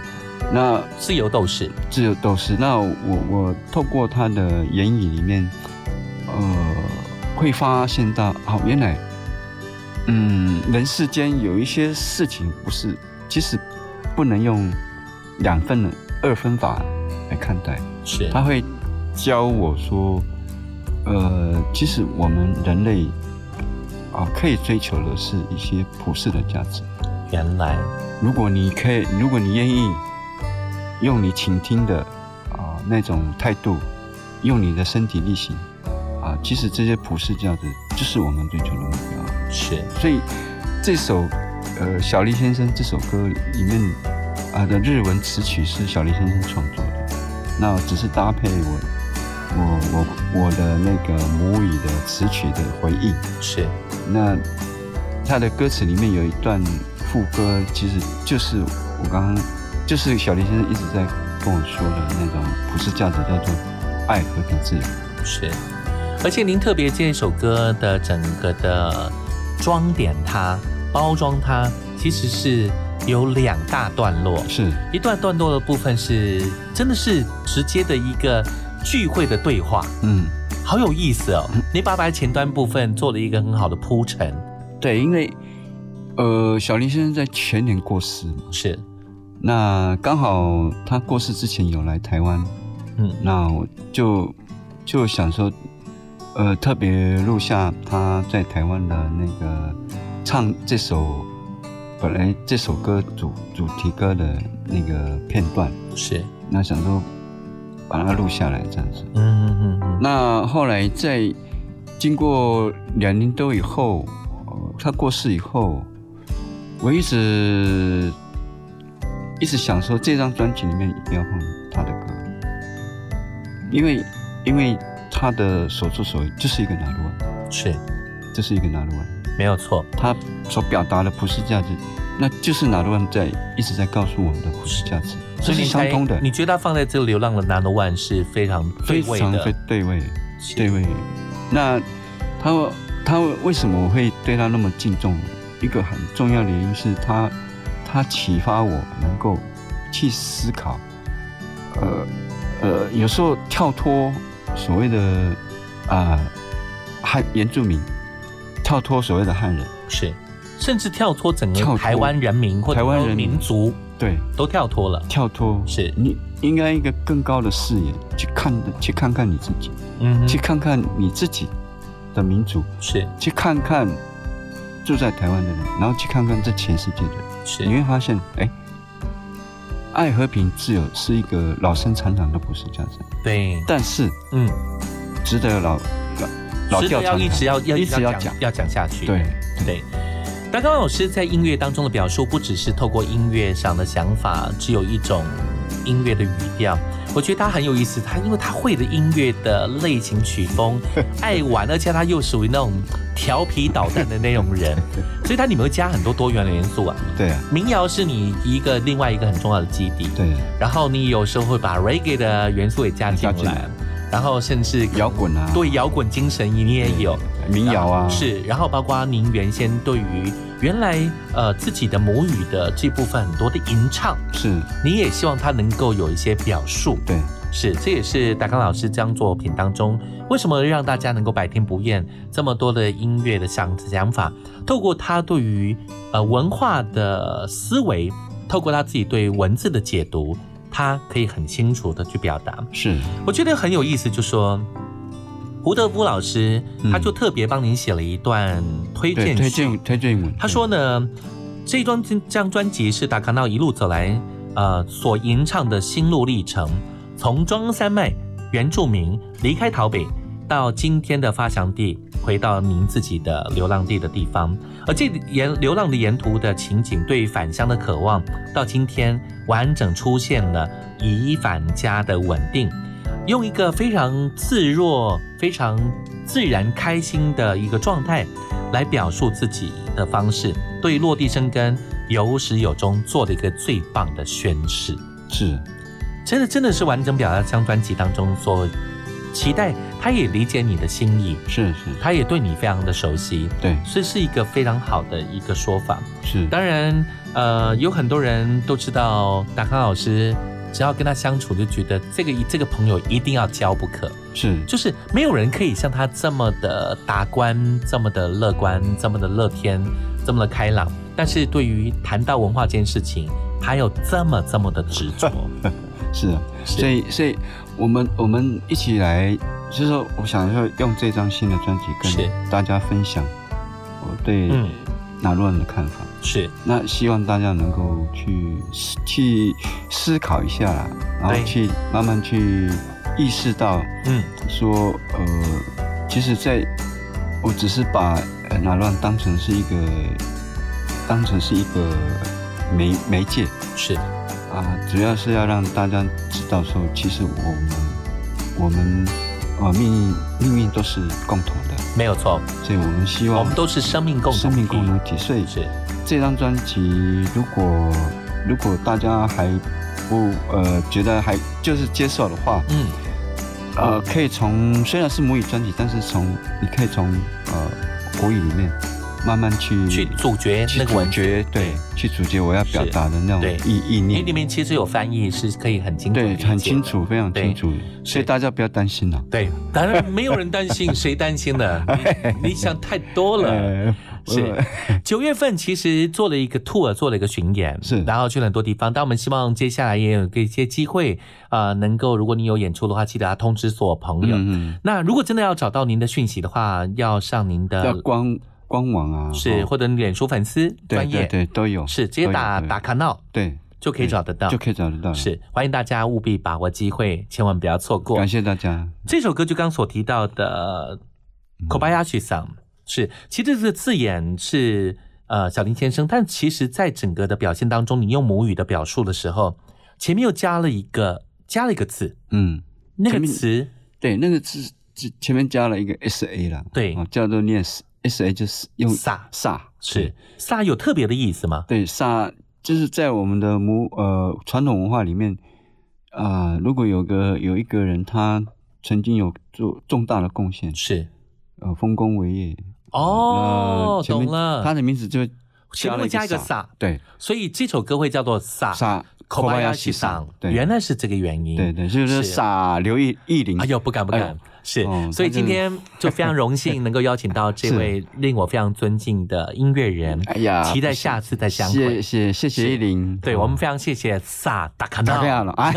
那自由斗士，自由斗士。那我我透过他的言语里面，呃会发现到，哦原来。嗯，人世间有一些事情不是，即使不能用两分的二分法来看待。是他会教我说，呃，其实我们人类啊，可以追求的是一些普世的价值。原来，如果你可以，如果你愿意用你倾听的啊那种态度，用你的身体力行啊，其实这些普世价值就是我们追求的目标。是，所以这首呃小黎先生这首歌里面啊的日文词曲是小黎先生创作的，那只是搭配我我我我的那个母语的词曲的回忆。是，那他的歌词里面有一段副歌，其实就是我刚刚就是小黎先生一直在跟我说的那种普世价值，叫做爱、和平、自由。是，而且您特别这首歌的整个的装点它、包装它，其实是有两大段落。是。一段段落的部分是真的是直接的一个聚会的对话，嗯，好有意思哦。你把把前端部分做了一个很好的铺陈，对，因为呃，小林先生在前年过世嘛，是，那刚好他过世之前有来台湾，嗯，那我就就想说，呃，特别录下他在台湾的那个唱这首本来这首歌主主题歌的那个片段，是，那想说把它录下来这样子，嗯嗯嗯嗯，那后来在经过两年多以后，呃他过世以后，我一直一直想说，这张专辑里面一定要放他的歌，因为因为他的所作所为就是一个拿鲁湾，是，这是一个拿鲁湾，没有错，他所表达的普世价值，那就是拿鲁湾在一直在告诉我们的普世价值，这是相通的，你觉得他放在这个流浪的 Nano One 是非常非常的。非，对位，对位。那他他为什么我会对他那么敬重？一个很重要的原因是他他启发我能够去思考，呃呃，有时候跳脱所谓的啊、汉原住民，跳脱所谓的汉人，是，甚至跳脱整个台湾人民或者台湾人民。民族，对，都跳脱了，跳脱。是。你应该一个更高的视野去看去看看你自己，嗯去看看你自己的民族，是。去看看住在台湾的人，然后去看看这全世界的人，是。你会发现，哎，爱、和平、自由是一个老生常谈的普世价值，对，但是，嗯，值得老老老值得要一直要要一直要讲，讲。要讲下去，对。对。达刚老师在音乐当中的表述，不只是透过音乐上的想法，只有一种音乐的语调。我觉得他很有意思，他因为他会的音乐的类型曲风，爱玩，而且他又属于那种调皮捣蛋的那种人，所以他里面会加很多多元的元素啊。对啊，民谣是你一个另外一个很重要的基底，对。然后你有时候会把 reggae 的元素也加进来，然后甚至摇滚啊，对摇滚精神你也有，民谣啊，是，然后包括您原先对于原来呃自己的母语的这部分很多的吟唱，是，你也希望它能够有一些表述，对，是，这也是达康老师这张作品当中为什么让大家能够百听不厌这么多的音乐的想想法，透过他对于呃文化的思维，透过他自己对文字的解读，他可以很清楚的去表达，是，我觉得很有意思，就说。胡德夫老师，他就特别帮您写了一段推荐嗯对推荐推荐文，他说呢，这张这张专辑是达卡闹一路走来，呃，所吟唱的心路历程，从中山脉原住民离开台北，到今天的发祥地，回到您自己的流浪地的地方，而这沿流浪的沿途的情景，对返乡的渴望，到今天完整出现了以返家的稳定。用一个非常自若、非常自然、开心的一个状态来表述自己的方式，对落地生根、有始有终做的一个最棒的宣誓。是，真的真的是完整表达这张专辑当中所期待，他也理解你的心意，是是，他也对你非常的熟悉，对，所以是一个非常好的一个说法。是，当然，呃，有很多人都知道达康老师只要跟他相处，就觉得这个这个朋友一定要交不可。是，就是没有人可以像他这么的达观，这么的乐观，这么的乐天，这么的开朗。但是对于谈到文化这件事情，他有这么这么的执着。是啊，所以所以我们我们一起来，就是说，我想说用这张新的专辑跟大家分享我对嗯纳洛人的看法。是，那希望大家能够去去思考一下啦，然后去慢慢去意识到，嗯，说呃，其实在我只是把呃纳乱当成是一个当成是一个媒媒介，是。啊，主要是要让大家知道说，其实我们我们啊命运命运都是共同的，没有错。所以我们希望我们都是生命共生命共同体。所以是这张专辑，如果如果大家还不呃觉得还就是接受的话，嗯，呃，可以从虽然是母语专辑，但是从你可以从呃国语里面慢慢去去主角去主角对，去主角我要表达的那种对意意因为念。里面其实有翻译，是可以很清楚对，很清楚，非常清楚，所以大家不要担心了。对，当然没有人担心，谁担心呢？你你想太多了。呃是九月份其实做了一个 tour，做了一个巡演，是，然后去了很多地方。但我们希望接下来也有一些机会，啊，能够如果你有演出的话，记得要通知所有朋友。嗯嗯那如果真的要找到您的讯息的话，要上您要的官官网啊，是哦或者你脸书粉丝对专业对对都有，是直接打打卡闹对就可以找得到，就可以找得到。是欢迎大家务必把握机会，千万不要错过。感谢大家。这首歌就刚所提到的 Kobayashi 桑是，其实这个字眼是呃小林先生，但其实在整个的表现当中，你用母语的表述的时候，前面又加了一个加了一个字，嗯，那个词对那个字字前面加了一个 S A 啦，对哦，叫做念 S S A 就是用萨萨是萨有特别的意思吗？对萨就是在我们的母呃传统文化里面啊、如果有个有一个人他曾经有做重大的贡献，是呃丰功伟业哦呃懂了。他的名字就前面会加一个萨萨，对，所以这首歌会叫做撒撒 Kobayashi 桑，对。原来是这个原因，对对，就是傻刘意意林。哎呦，不敢不敢，是，哦所以今天就非常荣幸能够邀请到这 位令我非常尊敬的音乐人，哎呀期待下次再相会。谢谢谢谢是。毅玲，对我们非常谢谢萨达卡打开纳，了。啊，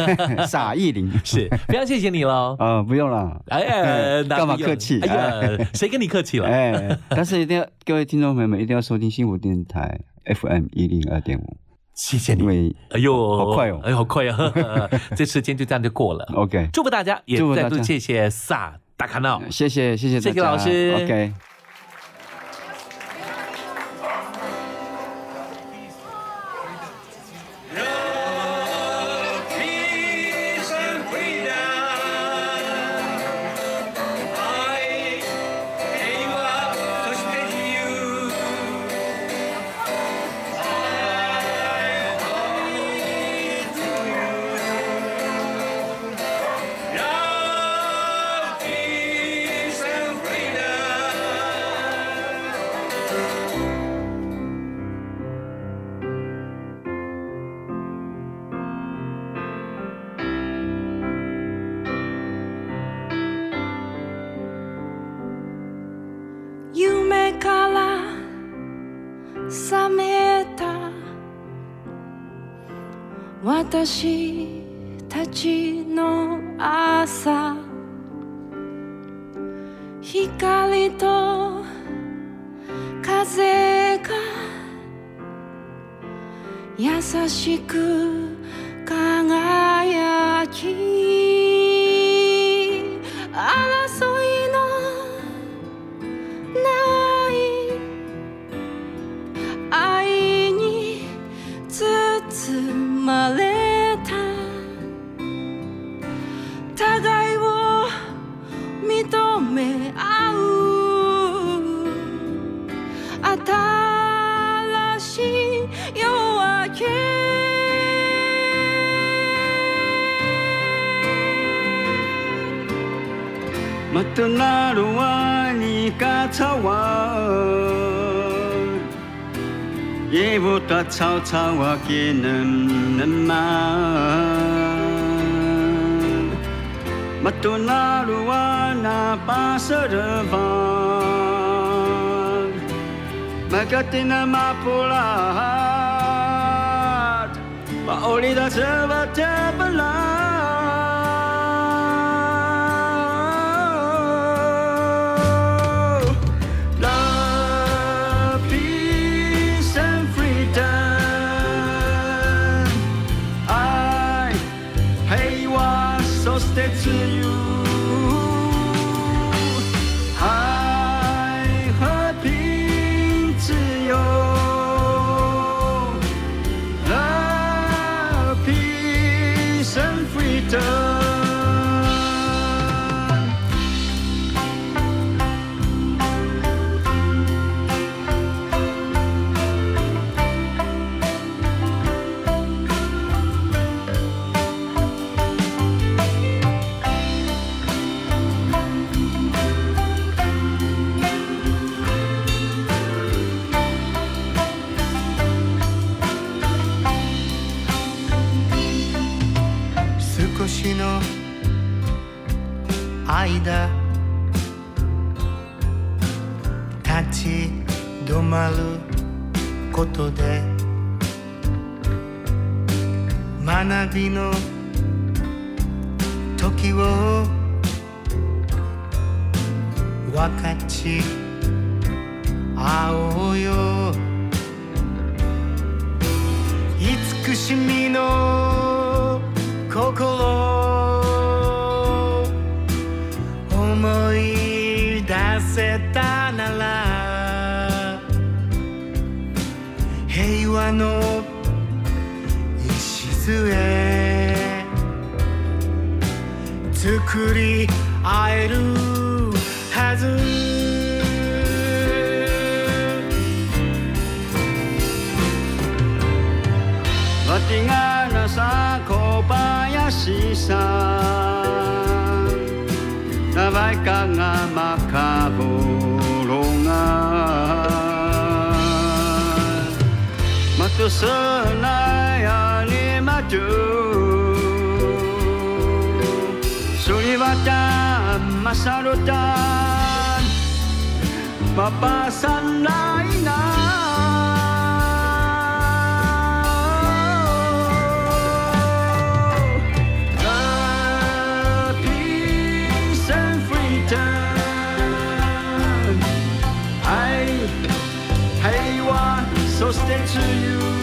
傻毅玲是非常谢谢你喽。呃，不用了，哎呀，干嘛客气？哎呀，谁跟你客气了？哎，但是一定要各位听众朋友们一定要收听幸福电台 FM 一零二点五，谢谢你因。为哎呦，好快哦哎呦，好快哦！这时间就这样就过了。OK，祝福大家，也再度谢谢萨达卡闹。谢谢谢谢谢谢老师 OK。心 아까 차차와기는 맘 맛도 나루와 나 빠서르바 마가티나 마폴라 마올리다 저바 제발라 そして梅雨旅の時を分かち mata masarutan mapasanlainan so stay to you.